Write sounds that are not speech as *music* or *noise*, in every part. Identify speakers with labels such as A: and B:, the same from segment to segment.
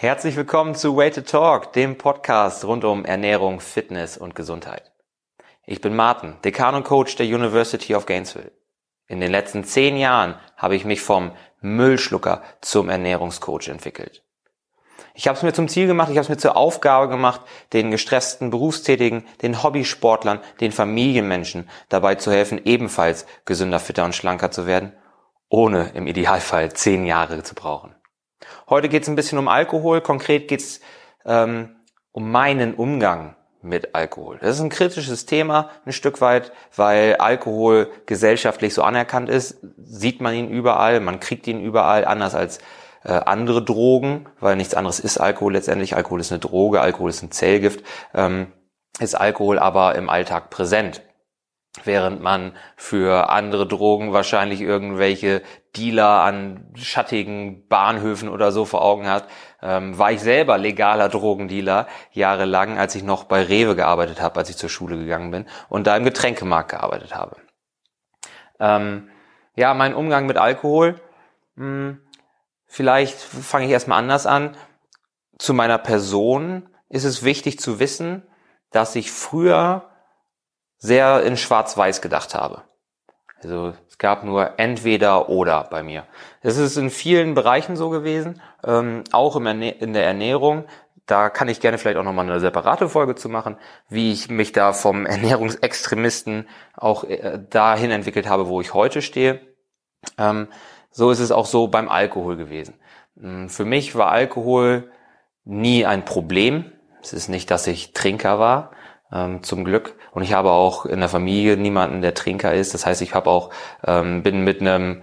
A: Herzlich willkommen zu Way to Talk, dem Podcast rund um Ernährung, Fitness und Gesundheit. Ich bin Martin, Dekan und Coach der University of Gainesville. In den letzten zehn Jahren habe ich mich vom Müllschlucker zum Ernährungscoach entwickelt. Ich habe es mir zum Ziel gemacht, ich habe es mir zur Aufgabe gemacht, den gestressten Berufstätigen, den Hobbysportlern, den Familienmenschen dabei zu helfen, ebenfalls gesünder, fitter und schlanker zu werden, ohne im Idealfall zehn Jahre zu brauchen. Heute geht es ein bisschen um Alkohol. Konkret geht es ähm, um meinen Umgang mit Alkohol. Das ist ein kritisches Thema, ein Stück weit, weil Alkohol gesellschaftlich so anerkannt ist. Sieht man ihn überall, man kriegt ihn überall, anders als äh, andere Drogen, weil nichts anderes ist Alkohol letztendlich. Alkohol ist eine Droge, Alkohol ist ein Zellgift, ähm, ist Alkohol aber im Alltag präsent während man für andere Drogen wahrscheinlich irgendwelche Dealer an schattigen Bahnhöfen oder so vor Augen hat, ähm, war ich selber legaler Drogendealer jahrelang, als ich noch bei Rewe gearbeitet habe, als ich zur Schule gegangen bin und da im Getränkemarkt gearbeitet habe. Ähm, ja, mein Umgang mit Alkohol, mh, hm, vielleicht fange ich erstmal anders an. Zu meiner Person ist es wichtig zu wissen, dass ich früher sehr in Schwarz-Weiß gedacht habe. Also es gab nur entweder oder bei mir. Das ist in vielen Bereichen so gewesen, ähm, auch im in der Ernährung. Da kann ich gerne vielleicht auch nochmal eine separate Folge zu machen, wie ich mich da vom *laughs* Ernährungsextremisten auch äh, dahin entwickelt habe, wo ich heute stehe. Ähm, so ist es auch so beim Alkohol gewesen. Ähm, für mich war Alkohol nie ein Problem. Es ist nicht, dass ich Trinker war ähm, zum Glück. Und ich habe auch in der Familie niemanden, der Trinker ist. Das heißt, ich habe auch ähm, bin mit einem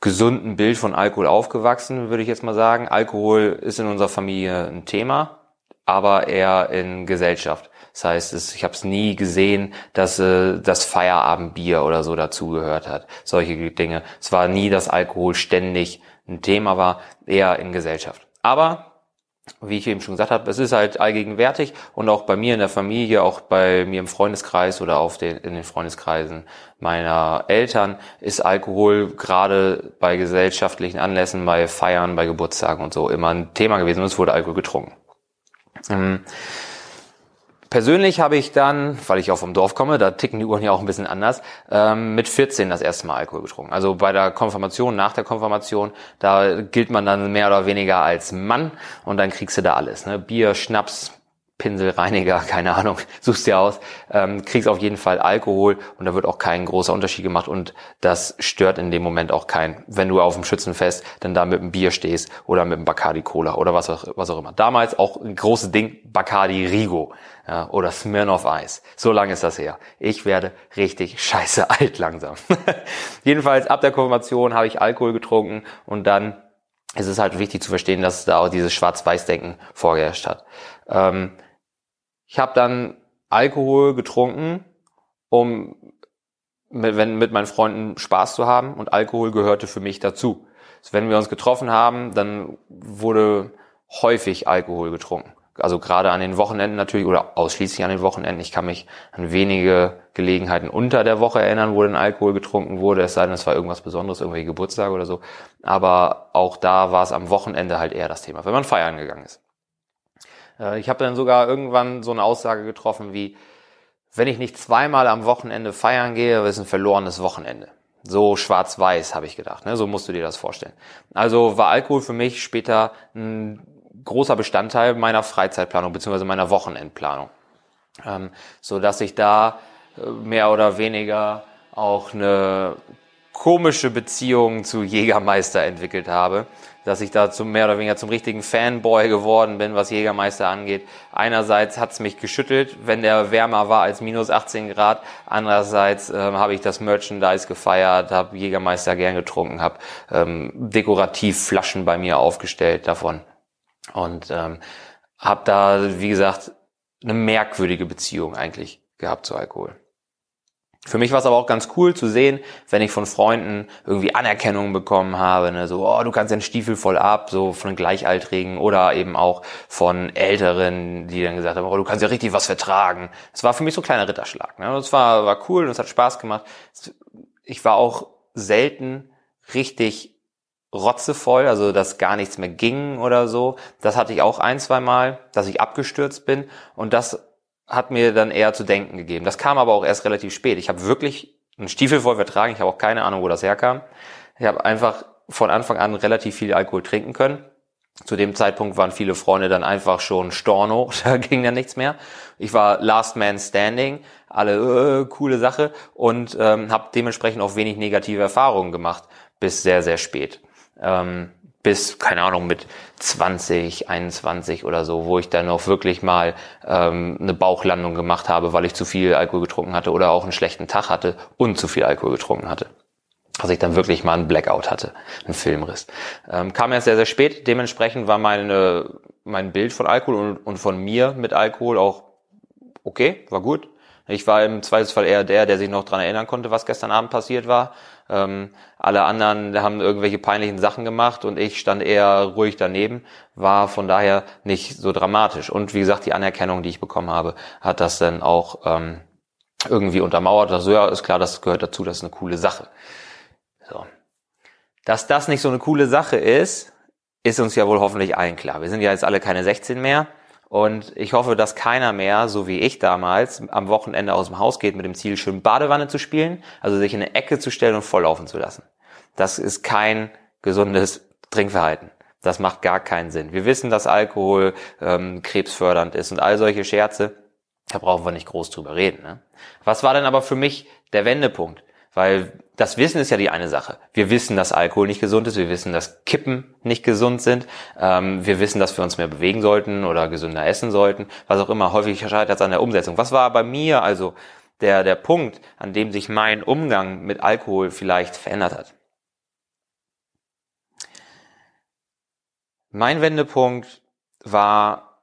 A: gesunden Bild von Alkohol aufgewachsen, würde ich jetzt mal sagen. Alkohol ist in unserer Familie ein Thema, aber eher in Gesellschaft. Das heißt, ich habe es nie gesehen, dass äh, das Feierabendbier oder so dazugehört hat. Solche Dinge. Es war nie, dass Alkohol ständig ein Thema war, eher in Gesellschaft. Aber wie ich eben schon gesagt habe, es ist halt allgegenwärtig und auch bei mir in der Familie, auch bei mir im Freundeskreis oder auf den, in den Freundeskreisen meiner Eltern ist Alkohol gerade bei gesellschaftlichen Anlässen, bei Feiern, bei Geburtstagen und so immer ein Thema gewesen und es wurde Alkohol getrunken. Ähm, Persönlich habe ich dann, weil ich auch vom Dorf komme, da ticken die Uhren ja auch ein bisschen anders, ähm, mit 14 das erste Mal Alkohol getrunken. Also bei der Konfirmation, nach der Konfirmation, da gilt man dann mehr oder weniger als Mann und dann kriegst du da alles. Ne? Bier, Schnaps, Pinselreiniger, *laughs* keine Ahnung, suchst dir aus, ähm, kriegst auf jeden Fall Alkohol und da wird auch kein großer Unterschied gemacht und das stört in dem Moment auch keinen, wenn du auf dem Schützenfest dann da mit einem Bier stehst oder mit einem Bacardi Cola oder was auch, was auch immer. Damals auch ein großes Ding, Bacardi Rigo ja, oder Smirnoff Eis. So lange ist das her. Ich werde richtig scheiße *laughs* alt langsam. *laughs* Jedenfalls ab der Konfirmation habe ich Alkohol getrunken und dann ist es halt wichtig zu verstehen, dass da auch dieses Schwarz-Weiß-Denken vorgeherrscht hat. Ähm, ich habe dann Alkohol getrunken, um mit, wenn, mit meinen Freunden Spaß zu haben und Alkohol gehörte für mich dazu. Also wenn wir uns getroffen haben, dann wurde häufig Alkohol getrunken. Also gerade an den Wochenenden natürlich oder ausschließlich an den Wochenenden. Ich kann mich an wenige Gelegenheiten unter der Woche erinnern, wo dann Alkohol getrunken wurde, es sei denn, es war irgendwas Besonderes, irgendwelche Geburtstage oder so. Aber auch da war es am Wochenende halt eher das Thema, wenn man feiern gegangen ist. Äh, ich habe dann sogar irgendwann so eine Aussage getroffen wie, wenn ich nicht zweimal am Wochenende feiern gehe, ist ein verlorenes Wochenende. So schwarz-weiß, habe ich gedacht. Ne? So musst du dir das vorstellen. Also war Alkohol für mich später ein großer Bestandteil meiner Freizeitplanung beziehungsweise meiner Wochenendplanung. Ähm, so dass ich da äh, mehr oder weniger auch eine komische Beziehung zu Jägermeister entwickelt habe, dass ich da zum, mehr oder weniger zum richtigen Fanboy geworden bin, was Jägermeister angeht. Einerseits hat's mich geschüttelt, wenn der wärmer war als minus 18 Grad. Andererseits ähm, habe ich das Merchandise gefeiert, habe Jägermeister gern getrunken, habe ähm, dekorativ Flaschen bei mir aufgestellt davon und ähm, habe da, wie gesagt, eine merkwürdige Beziehung eigentlich gehabt zu Alkohol. Für mich war es aber auch ganz cool zu sehen, wenn ich von Freunden irgendwie Anerkennung bekommen habe, ne, so, oh, du kannst den Stiefel voll ab, so von Gleichaltrigen oder eben auch von Älteren, die dann gesagt haben, oh, du kannst ja richtig was vertragen. Es war für mich so ein kleiner Ritterschlag. Ne? Das war, war cool und es hat Spaß gemacht. Ich war auch selten richtig rotzevoll, also dass gar nichts mehr ging oder so. Das hatte ich auch ein, zwei Mal, dass ich abgestürzt bin und das hat mir dann eher zu denken gegeben. Das kam aber auch erst relativ spät. Ich habe wirklich einen Stiefel voll vertragen, ich habe auch keine Ahnung, wo das herkam. Ich habe einfach von Anfang an relativ viel Alkohol trinken können. Zu dem Zeitpunkt waren viele Freunde dann einfach schon Storno, *laughs* da ging dann nichts mehr. Ich war Last Man Standing, alle äh, coole Sache und ähm, habe dementsprechend auch wenig negative Erfahrungen gemacht bis sehr, sehr spät ähm, bis, keine Ahnung, mit 20, 21 oder so, wo ich dann noch wirklich mal ähm, eine Bauchlandung gemacht habe, weil ich zu viel Alkohol getrunken hatte oder auch einen schlechten Tag hatte und zu viel Alkohol getrunken hatte. Also ich dann wirklich mal einen Blackout hatte, einen Filmriss. Ähm, kam erst sehr, sehr spät. Dementsprechend war meine, mein Bild von Alkohol und, und von mir mit Alkohol auch okay, war gut. Ich war im Zweifelsfall eher der, der sich noch dran erinnern konnte, was gestern Abend passiert war. Ähm, alle anderen haben irgendwelche peinlichen Sachen gemacht und ich stand eher ruhig daneben, war von daher nicht so dramatisch. Und wie gesagt, die Anerkennung, die ich bekommen habe, hat das dann auch ähm, irgendwie untermauert. Also ja, ist klar, das gehört dazu, das ist eine coole Sache. So. Dass das nicht so eine coole Sache ist, ist uns ja wohl hoffentlich allen klar. Wir sind ja jetzt alle keine 16 mehr. Und ich hoffe, dass keiner mehr, so wie ich damals, am Wochenende aus dem Haus geht mit dem Ziel, schön Badewanne zu spielen, also sich in eine Ecke zu stellen und volllaufen zu lassen. Das ist kein gesundes Trinkverhalten. Das macht gar keinen Sinn. Wir wissen, dass Alkohol ähm, krebsfördernd ist und all solche Scherze. Da brauchen wir nicht groß drüber reden. Ne? Was war denn aber für mich der Wendepunkt? Weil das Wissen ist ja die eine Sache. Wir wissen, dass Alkohol nicht gesund ist. Wir wissen, dass Kippen nicht gesund sind. Ähm, wir wissen, dass wir uns mehr bewegen sollten oder gesünder essen sollten. Was auch immer. Häufig scheitert es an der Umsetzung. Was war bei mir also der, der Punkt, an dem sich mein Umgang mit Alkohol vielleicht verändert hat? Mein Wendepunkt war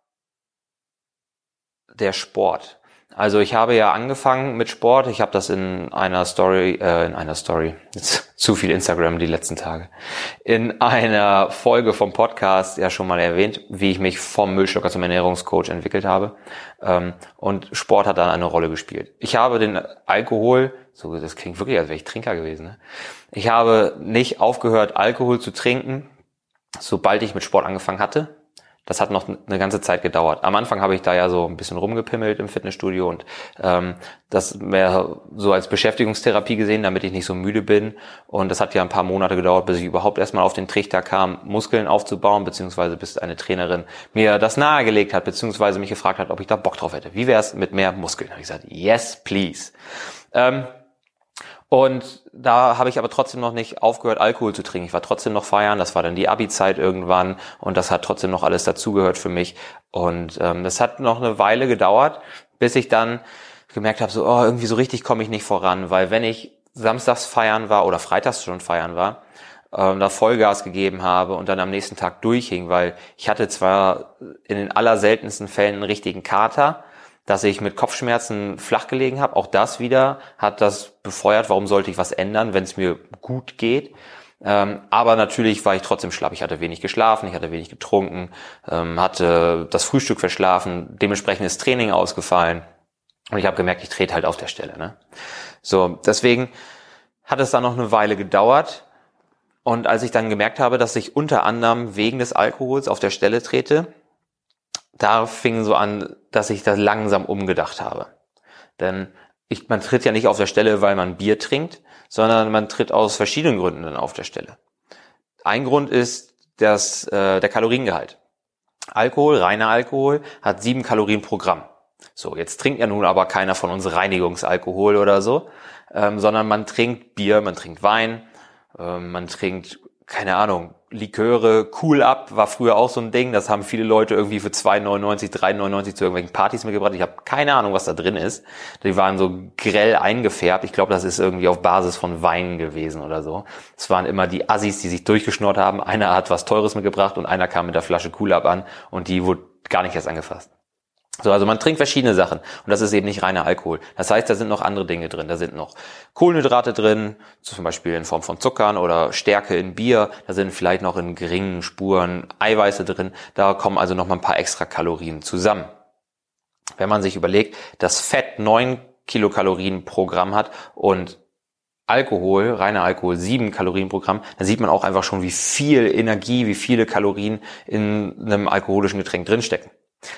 A: der Sport. Also ich habe ja angefangen mit Sport. Ich habe das in einer Story, äh, in einer Story, jetzt *laughs* zu viel Instagram die letzten Tage, in einer Folge vom Podcast ja schon mal erwähnt, wie ich mich vom Müllstocker zum Ernährungscoach entwickelt habe. Ähm, und Sport hat dann eine Rolle gespielt. Ich habe den Alkohol, so das klingt wirklich, als wäre ich Trinker gewesen. Ne? Ich habe nicht aufgehört, Alkohol zu trinken, sobald ich mit Sport angefangen hatte das hat noch eine ganze Zeit gedauert. Am Anfang habe ich da ja so ein bisschen rumgepimmelt im Fitnessstudio und ähm, das mehr so als Beschäftigungstherapie gesehen, damit ich nicht so müde bin. Und das hat ja ein paar Monate gedauert, bis ich überhaupt erstmal auf den Trichter kam, Muskeln aufzubauen, beziehungsweise bis eine Trainerin mir das nahegelegt hat, beziehungsweise mich gefragt hat, ob ich da Bock drauf hätte. Wie wäre es mit mehr Muskeln? Habe ich gesagt, yes, please. Ähm, und da habe ich aber trotzdem noch nicht aufgehört, Alkohol zu trinken. Ich war trotzdem noch feiern. Das war dann die Abi-Zeit irgendwann und das hat trotzdem noch alles dazugehört für mich. Und ähm, das hat noch eine Weile gedauert, bis ich dann gemerkt habe, so oh, irgendwie so richtig komme ich nicht voran, weil wenn ich samstags feiern war oder freitags schon feiern war, ähm, da Vollgas gegeben habe und dann am nächsten Tag durchhing, weil ich hatte zwar in den allerseltensten Fällen einen richtigen Kater, dass ich mit Kopfschmerzen flach gelegen habe. Auch das wieder hat das befeuert. Warum sollte ich was ändern, wenn es mir gut geht? Ähm, aber natürlich war ich trotzdem schlapp. Ich hatte wenig geschlafen, ich hatte wenig getrunken, ähm, hatte das Frühstück verschlafen, dementsprechend ist Training ausgefallen. Und ich habe gemerkt, ich trete halt auf der Stelle. Ne? So, deswegen hat es dann noch eine Weile gedauert. Und als ich dann gemerkt habe, dass ich unter anderem wegen des Alkohols auf der Stelle trete, da fing so an, dass ich das langsam umgedacht habe. Denn ich, man tritt ja nicht auf der Stelle, weil man Bier trinkt, sondern man tritt aus verschiedenen Gründen dann auf der Stelle. Ein Grund ist das, äh, der Kaloriengehalt. Alkohol, reiner Alkohol, hat sieben Kalorien pro Gramm. So, jetzt trinkt ja nun aber keiner von uns Reinigungsalkohol oder so, ähm, sondern man trinkt Bier, man trinkt Wein, äh, man trinkt, keine Ahnung, Liköre, Cool Up war früher auch so ein Ding. Das haben viele Leute irgendwie für 2,99, 3,99 zu irgendwelchen Partys mitgebracht. Ich habe keine Ahnung, was da drin ist. Die waren so grell eingefärbt. Ich glaube, das ist irgendwie auf Basis von Wein gewesen oder so. Es waren immer die Assis, die sich durchgeschnurrt haben. Einer hat was Teures mitgebracht und einer kam mit der Flasche Cool Up an und die wurde gar nicht erst angefasst. So, also man trinkt verschiedene Sachen und das ist eben nicht reiner Alkohol. Das heißt, da sind noch andere Dinge drin. Da sind noch Kohlenhydrate drin, zum Beispiel in Form von Zuckern oder Stärke in Bier. Da sind vielleicht noch in geringen Spuren Eiweiße drin. Da kommen also noch mal ein paar extra Kalorien zusammen. Wenn man sich überlegt, dass Fett neun Kilokalorien pro Gramm hat und Alkohol, reiner Alkohol, sieben Kalorien pro Gramm, dann sieht man auch einfach schon, wie viel Energie, wie viele Kalorien in einem alkoholischen Getränk drinstecken.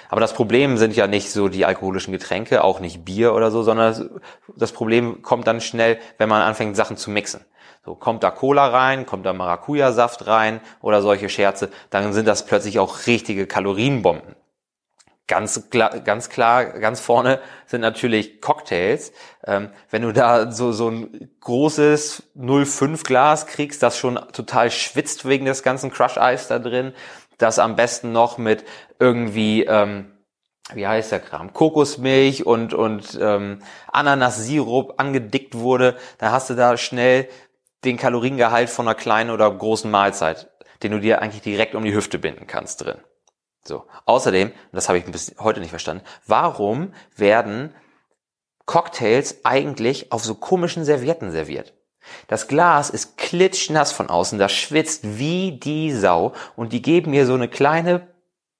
A: Aber das Problem sind ja nicht so die alkoholischen Getränke, auch nicht Bier oder so, sondern das Problem kommt dann schnell, wenn man anfängt, Sachen zu mixen. So, kommt da Cola rein, kommt da Maracuja-Saft rein oder solche Scherze, dann sind das plötzlich auch richtige Kalorienbomben. Ganz klar, ganz klar, ganz vorne sind natürlich Cocktails. Ähm, wenn du da so, so ein großes 0,5 Glas kriegst, das schon total schwitzt wegen des ganzen Crush-Eis da drin, das am besten noch mit irgendwie, ähm, wie heißt der Kram, Kokosmilch und, und ähm, Ananassirup angedickt wurde, dann hast du da schnell den Kaloriengehalt von einer kleinen oder großen Mahlzeit, den du dir eigentlich direkt um die Hüfte binden kannst drin. So. Außerdem, das habe ich bis heute nicht verstanden, warum werden Cocktails eigentlich auf so komischen Servietten serviert? Das Glas ist klitschnass von außen, das schwitzt wie die Sau und die geben mir so eine kleine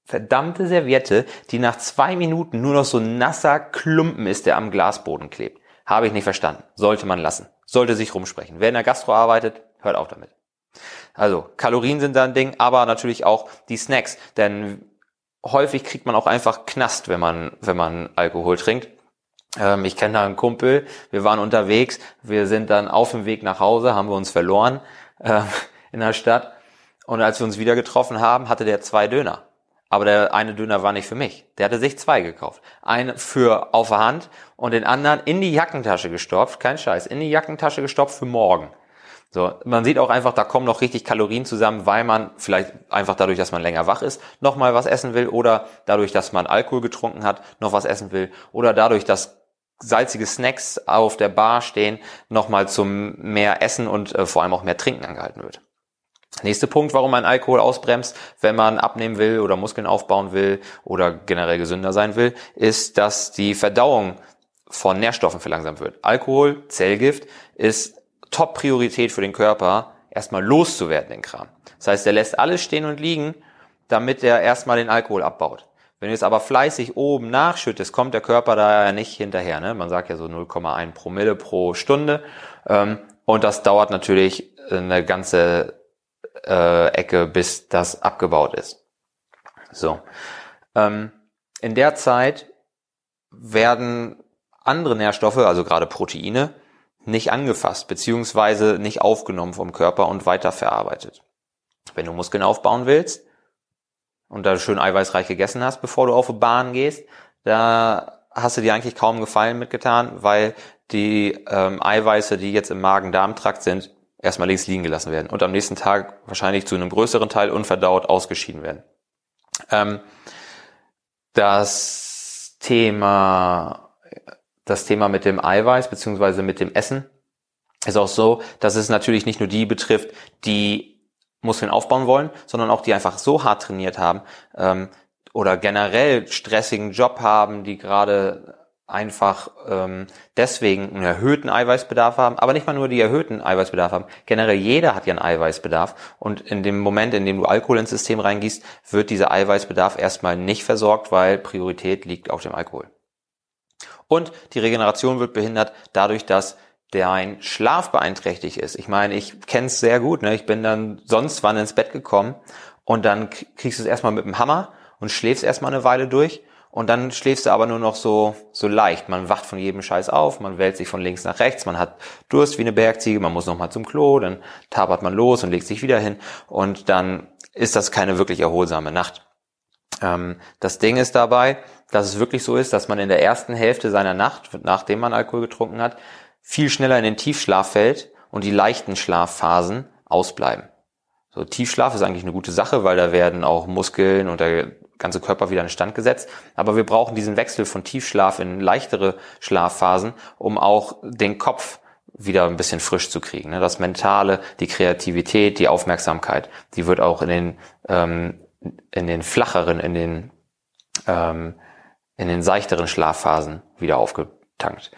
A: verdammte Serviette, die nach zwei Minuten nur noch so nasser Klumpen ist, der am Glasboden klebt. Habe ich nicht verstanden. Sollte man lassen. Sollte sich rumsprechen. Wer in der Gastro arbeitet, hört auf damit. Also, Kalorien sind da ein Ding, aber natürlich auch die Snacks. Denn häufig kriegt man auch einfach Knast, wenn man, wenn man Alkohol trinkt. Ähm, ich kenne da einen Kumpel, wir waren unterwegs, wir sind dann auf dem Weg nach Hause, haben wir uns verloren äh, *laughs* in der Stadt. Und als wir uns wieder getroffen haben, hatte der zwei Döner. Aber der eine Döner war nicht für mich. Der hatte sich zwei gekauft. Einen für auf der Hand und den anderen in die Jackentasche gestopft. Kein Scheiß. In die Jackentasche gestopft für morgen. So, man sieht auch einfach, da kommen noch richtig Kalorien zusammen, weil man vielleicht einfach dadurch, dass man länger wach ist, noch mal was essen will oder dadurch, dass man Alkohol getrunken hat, noch was essen will oder dadurch, dass salzige Snacks auf der Bar stehen, noch mal zum mehr Essen und äh, vor allem auch mehr Trinken angehalten wird. Nächster Punkt, warum man Alkohol ausbremst, wenn man abnehmen will oder Muskeln aufbauen will oder generell gesünder sein will, ist, dass die Verdauung von Nährstoffen verlangsamt wird. Alkohol, Zellgift, ist Top-Priorität für den Körper, erstmal loszuwerden, den Kram. Das heißt, er lässt alles stehen und liegen, damit er erstmal den Alkohol abbaut. Wenn du es aber fleißig oben nachschüttest, kommt der Körper da ja nicht hinterher. Ne? Man sagt ja so 0,1 Promille pro Stunde. Ähm, und das dauert natürlich eine ganze äh, Ecke, bis das abgebaut ist. So. Ähm, in der Zeit werden andere Nährstoffe, also gerade Proteine, nicht angefasst beziehungsweise nicht aufgenommen vom Körper und weiterverarbeitet. Wenn du Muskeln aufbauen willst und da schön eiweißreich gegessen hast, bevor du auf die Bahn gehst, da hast du dir eigentlich kaum Gefallen mitgetan, weil die ähm, Eiweiße, die jetzt im Magen-Darm-Trakt sind, erstmal links liegen gelassen werden und am nächsten Tag wahrscheinlich zu einem größeren Teil unverdaut ausgeschieden werden. Ähm, das Thema das Thema mit dem Eiweiß beziehungsweise mit dem Essen ist auch so, dass es natürlich nicht nur die betrifft, die Muskeln aufbauen wollen, sondern auch die einfach so hart trainiert haben ähm, oder generell stressigen Job haben, die gerade einfach ähm, deswegen einen erhöhten Eiweißbedarf haben, aber nicht mal nur die erhöhten Eiweißbedarf haben. Generell jeder hat ja einen Eiweißbedarf und in dem Moment, in dem du Alkohol ins System reingießt, wird dieser Eiweißbedarf erstmal nicht versorgt, weil Priorität liegt auf dem Alkohol. Und die Regeneration wird behindert dadurch, dass dein Schlaf beeinträchtigt ist. Ich meine, ich kenne es sehr gut. Ne? Ich bin dann sonst wann ins Bett gekommen und dann kriegst du es erstmal mit dem Hammer und schläfst erstmal eine Weile durch und dann schläfst du aber nur noch so, so leicht. Man wacht von jedem Scheiß auf, man wälzt sich von links nach rechts, man hat Durst wie eine Bergziege, man muss nochmal zum Klo, dann tapert man los und legt sich wieder hin und dann ist das keine wirklich erholsame Nacht. Ähm, das Ding ist dabei, dass es wirklich so ist, dass man in der ersten Hälfte seiner Nacht, nachdem man Alkohol getrunken hat, viel schneller in den Tiefschlaf fällt und die leichten Schlafphasen ausbleiben. So, Tiefschlaf ist eigentlich eine gute Sache, weil da werden auch Muskeln und der ganze Körper wieder in Stand gesetzt. Aber wir brauchen diesen Wechsel von Tiefschlaf in leichtere Schlafphasen, um auch den Kopf wieder ein bisschen frisch zu kriegen. Ne? Das Mentale, die Kreativität, die Aufmerksamkeit, die wird auch in den ähm, in den flacheren, in den, ähm, in den seichteren Schlafphasen wieder aufgetankt.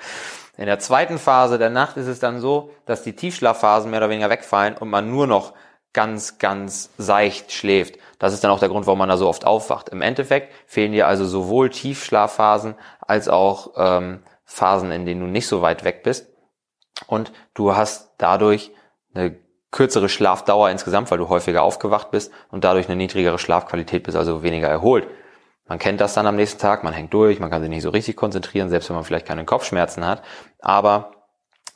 A: In der zweiten Phase der Nacht ist es dann so, dass die Tiefschlafphasen mehr oder weniger wegfallen und man nur noch ganz, ganz seicht schläft. Das ist dann auch der Grund, warum man da so oft aufwacht. Im Endeffekt fehlen dir also sowohl Tiefschlafphasen als auch ähm, Phasen, in denen du nicht so weit weg bist. und du hast dadurch eine kürzere Schlafdauer insgesamt, weil du häufiger aufgewacht bist und dadurch eine niedrigere Schlafqualität bist, also weniger erholt. Man kennt das dann am nächsten Tag, man hängt durch, man kann sich nicht so richtig konzentrieren, selbst wenn man vielleicht keine Kopfschmerzen hat. Aber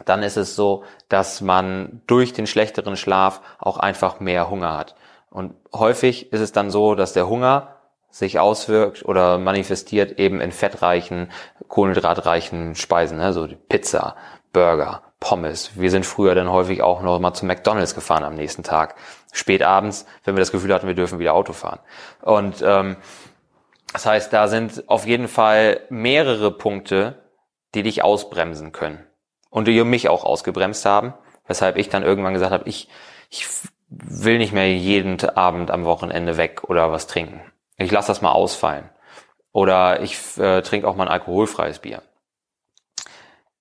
A: dann ist es so, dass man durch den schlechteren Schlaf auch einfach mehr Hunger hat. Und häufig ist es dann so, dass der Hunger sich auswirkt oder manifestiert eben in fettreichen, kohlenhydratreichen Speisen, ne? so Pizza, Burger, Pommes. Wir sind früher dann häufig auch noch mal zu McDonalds gefahren am nächsten Tag. Spät abends, wenn wir das Gefühl hatten, wir dürfen wieder Auto fahren. Und ähm, das heißt, da sind auf jeden Fall mehrere Punkte, die dich ausbremsen können. Und die mich auch ausgebremst haben, weshalb ich dann irgendwann gesagt habe, ich, ich will nicht mehr jeden Abend am Wochenende weg oder was trinken. Ich lasse das mal ausfallen. Oder ich äh, trinke auch mal ein alkoholfreies Bier.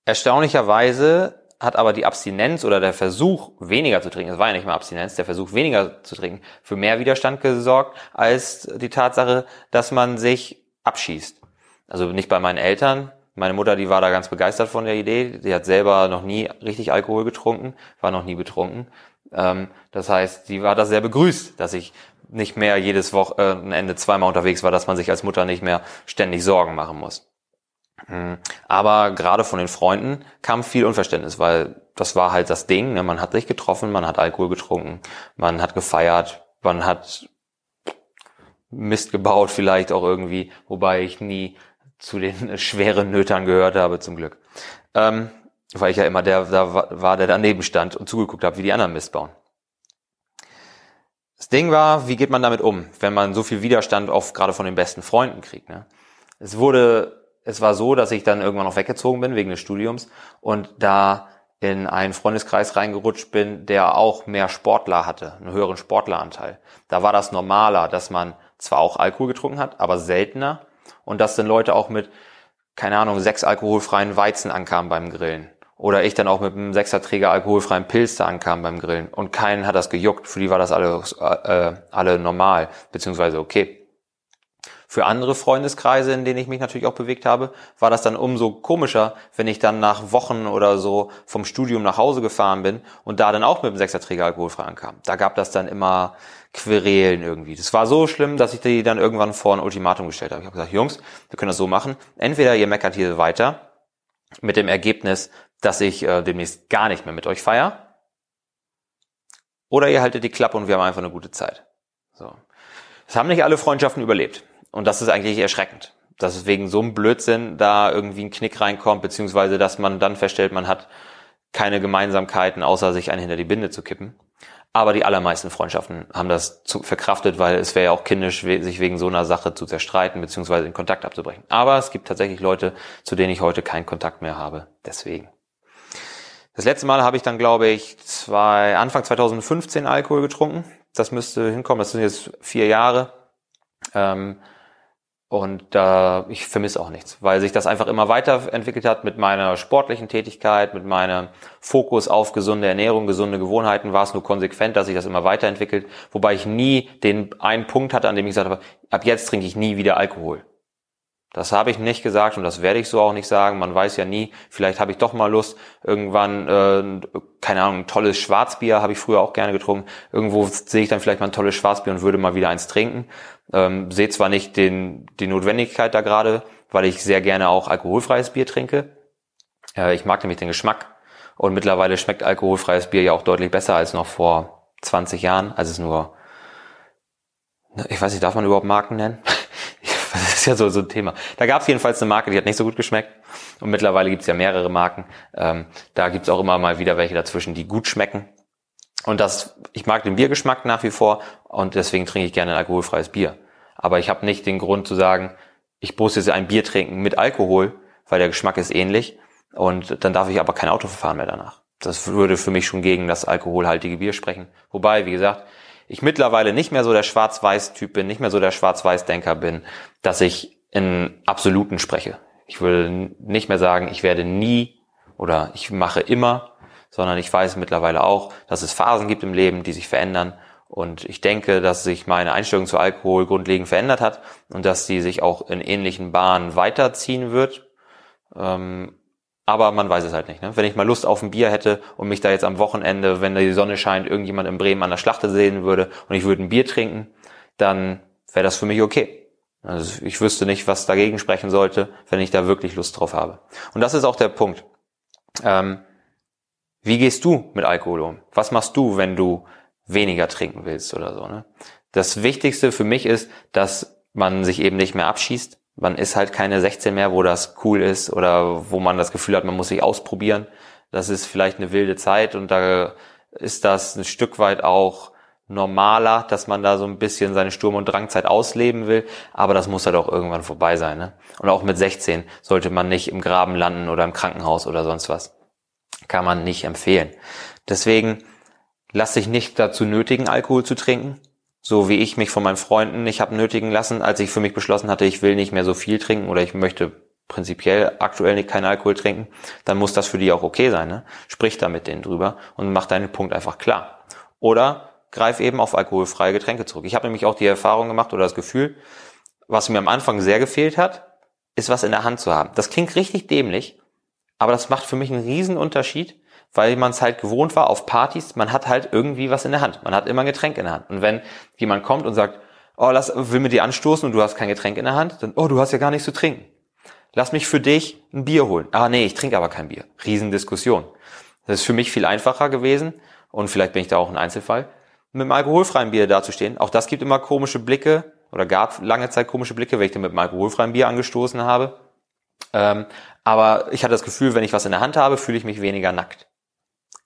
A: Erstaunlicherweise hat aber die Abstinenz oder der Versuch, weniger zu trinken, es war ja nicht mal Abstinenz, der Versuch, weniger zu trinken, für mehr Widerstand gesorgt, als die Tatsache, dass man sich abschießt. Also nicht bei meinen Eltern. Meine Mutter, die war da ganz begeistert von der Idee. Die hat selber noch nie richtig Alkohol getrunken, war noch nie betrunken. Ähm, das heißt, die war da sehr begrüßt, dass ich nicht mehr jedes Wochenende zweimal unterwegs war, dass man sich als Mutter nicht mehr ständig Sorgen machen muss. Mhm. Aber gerade von den Freunden kam viel Unverständnis, weil das war halt das Ding. Ne? Man hat sich getroffen, man hat Alkohol getrunken, man hat gefeiert, man hat Mist gebaut vielleicht auch irgendwie, wobei ich nie zu den *laughs* schweren Nötern gehört habe, zum Glück. Ähm, weil ich ja immer der da war, der daneben stand und zugeguckt habe, wie die anderen Mist bauen. Das Ding war, wie geht man damit um, wenn man so viel Widerstand auf gerade von den besten Freunden kriegt. Ne? Es wurde es war so, dass ich dann irgendwann noch weggezogen bin wegen des Studiums und da in einen Freundeskreis reingerutscht bin, der auch mehr Sportler hatte, einen höheren Sportleranteil. Da war das normaler, dass man zwar auch Alkohol getrunken hat, aber seltener und dass dann Leute auch mit, keine Ahnung, sechs alkoholfreien Weizen ankamen beim Grillen. Oder ich dann auch mit einem Sechserträger alkoholfreien Pilz da ankam beim Grillen. Und keinen hat das gejuckt. Für die war das alle, äh, alle normal, beziehungsweise okay. Für andere Freundeskreise, in denen ich mich natürlich auch bewegt habe, war das dann umso komischer, wenn ich dann nach Wochen oder so vom Studium nach Hause gefahren bin und da dann auch mit dem Sechserträger alkoholfrei ankam. Da gab das dann immer Querelen irgendwie. Das war so schlimm, dass ich die dann irgendwann vor ein Ultimatum gestellt habe. Ich habe gesagt, Jungs, wir können das so machen. Entweder ihr meckert hier weiter mit dem Ergebnis, dass ich äh, demnächst gar nicht mehr mit euch feier, oder ihr haltet die Klappe und wir haben einfach eine gute Zeit. So. Es haben nicht alle Freundschaften überlebt. Und das ist eigentlich erschreckend, dass es wegen so einem Blödsinn da irgendwie ein Knick reinkommt, beziehungsweise dass man dann feststellt, man hat keine Gemeinsamkeiten, außer sich einen hinter die Binde zu kippen. Aber die allermeisten Freundschaften haben das zu, verkraftet, weil es wäre ja auch kindisch, sich wegen so einer Sache zu zerstreiten, beziehungsweise den Kontakt abzubrechen. Aber es gibt tatsächlich Leute, zu denen ich heute keinen Kontakt mehr habe. Deswegen. Das letzte Mal habe ich dann, glaube ich, zwei, Anfang 2015 Alkohol getrunken. Das müsste hinkommen. Das sind jetzt vier Jahre. Ähm, und da ich vermisse auch nichts, weil sich das einfach immer weiterentwickelt hat mit meiner sportlichen Tätigkeit, mit meinem Fokus auf gesunde Ernährung, gesunde Gewohnheiten, war es nur konsequent, dass sich das immer weiterentwickelt, wobei ich nie den einen Punkt hatte, an dem ich gesagt habe, ab jetzt trinke ich nie wieder Alkohol. Das habe ich nicht gesagt und das werde ich so auch nicht sagen. Man weiß ja nie, vielleicht habe ich doch mal Lust, irgendwann, äh, keine Ahnung, ein tolles Schwarzbier habe ich früher auch gerne getrunken. Irgendwo sehe ich dann vielleicht mal ein tolles Schwarzbier und würde mal wieder eins trinken. Ähm, sehe zwar nicht den, die Notwendigkeit da gerade, weil ich sehr gerne auch alkoholfreies Bier trinke. Äh, ich mag nämlich den Geschmack und mittlerweile schmeckt alkoholfreies Bier ja auch deutlich besser als noch vor 20 Jahren, als es nur, ich weiß nicht, darf man überhaupt Marken nennen? *laughs* Das ist ja so, so ein Thema. Da gab es jedenfalls eine Marke, die hat nicht so gut geschmeckt. Und mittlerweile gibt es ja mehrere Marken. Ähm, da gibt es auch immer mal wieder welche dazwischen, die gut schmecken. Und das, ich mag den Biergeschmack nach wie vor und deswegen trinke ich gerne ein alkoholfreies Bier. Aber ich habe nicht den Grund zu sagen, ich muss jetzt ein Bier trinken mit Alkohol, weil der Geschmack ist ähnlich und dann darf ich aber kein Auto verfahren mehr danach. Das würde für mich schon gegen das alkoholhaltige Bier sprechen. Wobei, wie gesagt, ich mittlerweile nicht mehr so der Schwarz-Weiß-Typ bin, nicht mehr so der Schwarz-Weiß-Denker bin, dass ich in Absoluten spreche. Ich würde nicht mehr sagen, ich werde nie oder ich mache immer, sondern ich weiß mittlerweile auch, dass es Phasen gibt im Leben, die sich verändern. Und ich denke, dass sich meine Einstellung zu Alkohol grundlegend verändert hat und dass die sich auch in ähnlichen Bahnen weiterziehen wird. Ähm, Aber man weiß es halt nicht. Ne? Wenn ich mal Lust auf ein Bier hätte und mich da jetzt am Wochenende, wenn die Sonne scheint, irgendjemand in Bremen an der Schlachte sehen würde und ich würde ein Bier trinken, dann wäre das für mich okay. Also ich wüsste nicht, was dagegen sprechen sollte, wenn ich da wirklich Lust drauf habe. Und das ist auch der Punkt. Ähm, wie gehst du mit Alkohol um? Was machst du, wenn du weniger trinken willst oder so? Ne? Das Wichtigste für mich ist, dass man sich eben nicht mehr abschießt. Man ist halt keine 16 mehr, wo das cool ist oder wo man das Gefühl hat, man muss sich ausprobieren. Das ist vielleicht eine wilde Zeit und da ist das ein Stück weit auch normaler, dass man da so ein bisschen seine Sturm- und Drangzeit ausleben will, aber das muss halt auch irgendwann vorbei sein. Ne? Und auch mit 16 sollte man nicht im Graben landen oder im Krankenhaus oder sonst was. Kann man nicht empfehlen. Deswegen lass dich nicht dazu nötigen, Alkohol zu trinken. So wie ich mich von meinen Freunden nicht habe nötigen lassen, als ich für mich beschlossen hatte, ich will nicht mehr so viel trinken oder ich möchte prinzipiell aktuell nicht keinen Alkohol trinken, dann muss das für die auch okay sein. Ne? Sprich da mit denen drüber und mach deinen Punkt einfach klar. Oder greif eben auf alkoholfreie Getränke zurück. Ich habe nämlich auch die Erfahrung gemacht oder das Gefühl, was mir am Anfang sehr gefehlt hat, ist was in der Hand zu haben. Das klingt richtig dämlich, aber das macht für mich einen riesen Unterschied, weil man es halt gewohnt war auf Partys, man hat halt irgendwie was in der Hand. Man hat immer ein Getränk in der Hand. Und wenn jemand kommt und sagt, oh, lass, will mir die anstoßen und du hast kein Getränk in der Hand, dann, oh, du hast ja gar nichts zu trinken. Lass mich für dich ein Bier holen. Ah, nee, ich trinke aber kein Bier. Riesendiskussion. Das ist für mich viel einfacher gewesen und vielleicht bin ich da auch ein Einzelfall, mit einem alkoholfreien Bier dazustehen. Auch das gibt immer komische Blicke oder gab lange Zeit komische Blicke, wenn ich dann mit einem alkoholfreien Bier angestoßen habe. Ähm, aber ich hatte das Gefühl, wenn ich was in der Hand habe, fühle ich mich weniger nackt.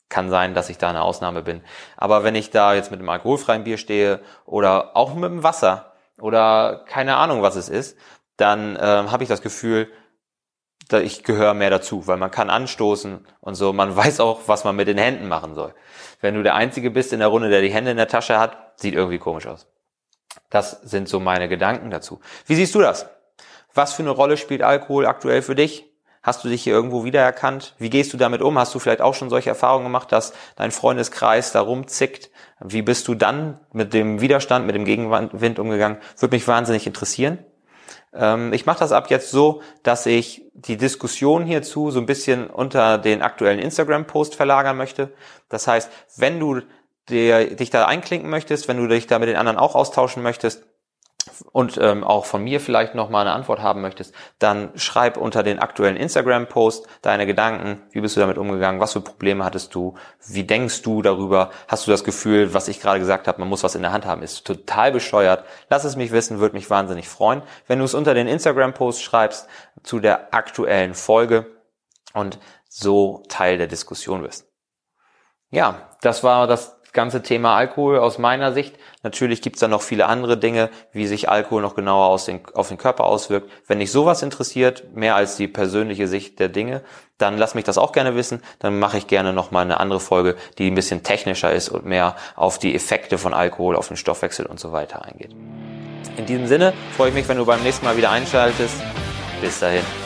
A: Kann sein, dass ich da eine Ausnahme bin. Aber wenn ich da jetzt mit einem alkoholfreien Bier stehe oder auch mit dem Wasser oder keine Ahnung, was es ist, dann ähm, habe ich das Gefühl, ich gehöre mehr dazu, weil man kann anstoßen und so, man *laughs* weiß auch, was man mit den Händen machen soll. Wenn du der Einzige bist in der Runde, der die Hände in der Tasche hat, sieht irgendwie komisch aus. Das sind so meine Gedanken dazu. Wie siehst du das? Was für eine Rolle spielt Alkohol aktuell für dich? Hast du dich hier irgendwo wiedererkannt? Wie gehst du damit um? Hast du vielleicht auch schon solche Erfahrungen gemacht, dass dein Freundeskreis da rumzickt? Wie bist du dann mit dem Widerstand, mit dem Gegenwind umgegangen? Würde mich wahnsinnig interessieren. Ähm, ich mache das ab jetzt so, dass ich die Diskussion hierzu so ein bisschen unter den aktuellen Instagram-Post verlagern möchte. Das heißt, wenn du dich da einklinken möchtest, wenn du dich da mit den anderen auch austauschen möchtest, und ähm, auch von mir vielleicht nochmal eine Antwort haben möchtest, dann schreib unter den aktuellen Instagram-Post deine Gedanken. Wie bist du damit umgegangen? Was für Probleme hattest du? Wie denkst du darüber? Hast du das Gefühl, was ich gerade gesagt habe, man muss was in der Hand haben, ist total bescheuert? Lass es mich wissen, würde mich wahnsinnig freuen. Wenn du es unter den Instagram-Post schreibst zu der aktuellen Folge und so Teil der Diskussion wirst. Ja, das war das ganze Thema Alkohol aus meiner Sicht. Natürlich gibt's da noch viele andere Dinge, wie sich Alkohol noch genauer aus den, auf den Körper auswirkt. Wenn dich sowas interessiert, mehr als die persönliche Sicht der Dinge, dann lass mich das auch gerne wissen. Dann mache ich gerne nochmal eine andere Folge, die ein bisschen technischer ist und mehr auf die Effekte von Alkohol, auf den Stoffwechsel und so weiter eingeht. In diesem Sinne freue ich mich, wenn du beim nächsten Mal wieder einschaltest. Bis dahin.